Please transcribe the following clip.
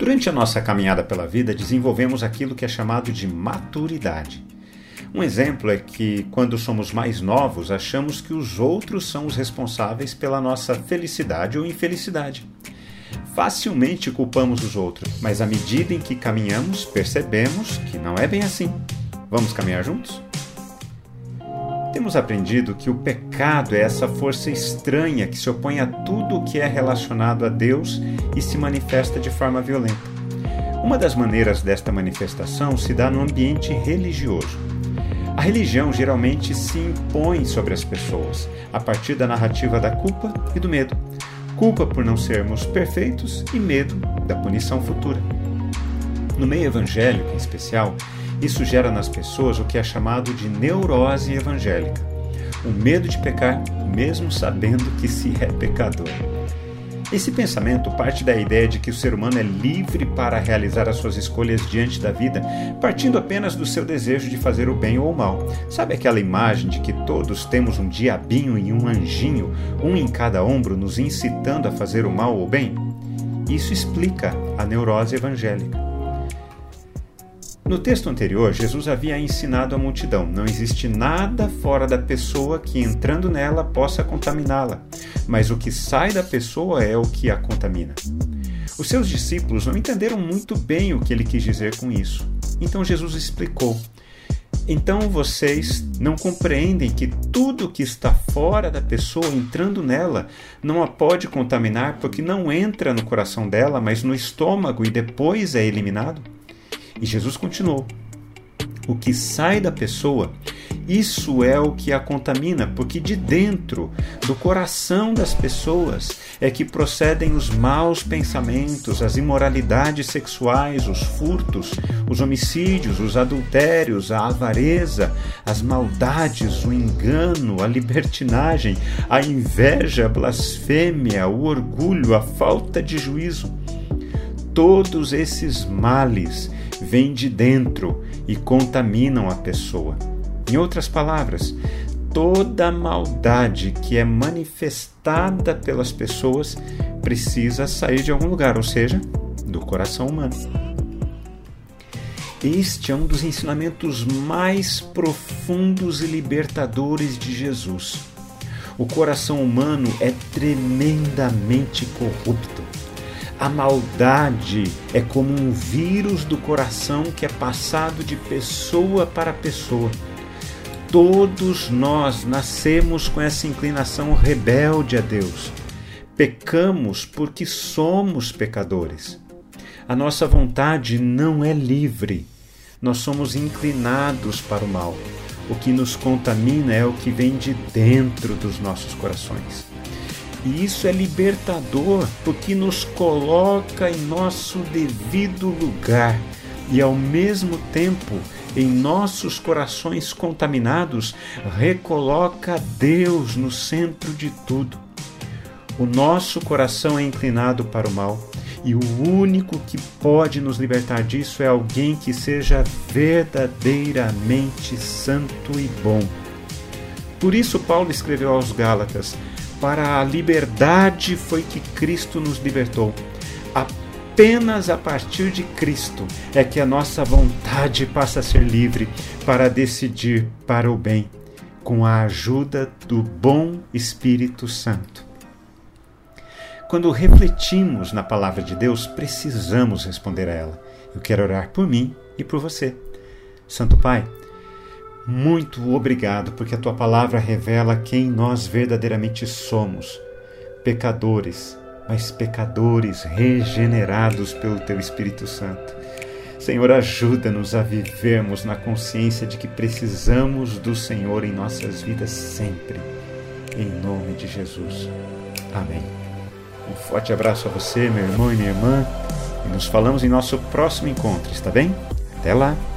Durante a nossa caminhada pela vida, desenvolvemos aquilo que é chamado de maturidade. Um exemplo é que, quando somos mais novos, achamos que os outros são os responsáveis pela nossa felicidade ou infelicidade. Facilmente culpamos os outros, mas à medida em que caminhamos, percebemos que não é bem assim. Vamos caminhar juntos? Temos aprendido que o pecado é essa força estranha que se opõe a tudo o que é relacionado a Deus e se manifesta de forma violenta. Uma das maneiras desta manifestação se dá no ambiente religioso. A religião geralmente se impõe sobre as pessoas a partir da narrativa da culpa e do medo. Culpa por não sermos perfeitos e medo da punição futura. No meio evangélico, em especial, isso gera nas pessoas o que é chamado de neurose evangélica, o medo de pecar, mesmo sabendo que se é pecador. Esse pensamento parte da ideia de que o ser humano é livre para realizar as suas escolhas diante da vida, partindo apenas do seu desejo de fazer o bem ou o mal. Sabe aquela imagem de que todos temos um diabinho e um anjinho, um em cada ombro, nos incitando a fazer o mal ou o bem? Isso explica a neurose evangélica. No texto anterior, Jesus havia ensinado a multidão: não existe nada fora da pessoa que, entrando nela, possa contaminá-la, mas o que sai da pessoa é o que a contamina. Os seus discípulos não entenderam muito bem o que ele quis dizer com isso. Então Jesus explicou: então vocês não compreendem que tudo que está fora da pessoa entrando nela não a pode contaminar porque não entra no coração dela, mas no estômago e depois é eliminado? E Jesus continuou: O que sai da pessoa, isso é o que a contamina, porque de dentro, do coração das pessoas, é que procedem os maus pensamentos, as imoralidades sexuais, os furtos, os homicídios, os adultérios, a avareza, as maldades, o engano, a libertinagem, a inveja, a blasfêmia, o orgulho, a falta de juízo. Todos esses males vêm de dentro e contaminam a pessoa. Em outras palavras, toda maldade que é manifestada pelas pessoas precisa sair de algum lugar, ou seja, do coração humano. Este é um dos ensinamentos mais profundos e libertadores de Jesus. O coração humano é tremendamente corrupto. A maldade é como um vírus do coração que é passado de pessoa para pessoa. Todos nós nascemos com essa inclinação rebelde a Deus. Pecamos porque somos pecadores. A nossa vontade não é livre. Nós somos inclinados para o mal. O que nos contamina é o que vem de dentro dos nossos corações. E isso é libertador, porque nos coloca em nosso devido lugar e, ao mesmo tempo, em nossos corações contaminados, recoloca Deus no centro de tudo. O nosso coração é inclinado para o mal, e o único que pode nos libertar disso é alguém que seja verdadeiramente santo e bom. Por isso, Paulo escreveu aos Gálatas: para a liberdade foi que Cristo nos libertou. Apenas a partir de Cristo é que a nossa vontade passa a ser livre para decidir para o bem, com a ajuda do bom Espírito Santo. Quando refletimos na palavra de Deus, precisamos responder a ela. Eu quero orar por mim e por você. Santo Pai, muito obrigado, porque a tua palavra revela quem nós verdadeiramente somos. Pecadores, mas pecadores regenerados pelo teu Espírito Santo. Senhor, ajuda-nos a vivermos na consciência de que precisamos do Senhor em nossas vidas sempre. Em nome de Jesus. Amém. Um forte abraço a você, meu irmão e minha irmã, e nos falamos em nosso próximo encontro, está bem? Até lá!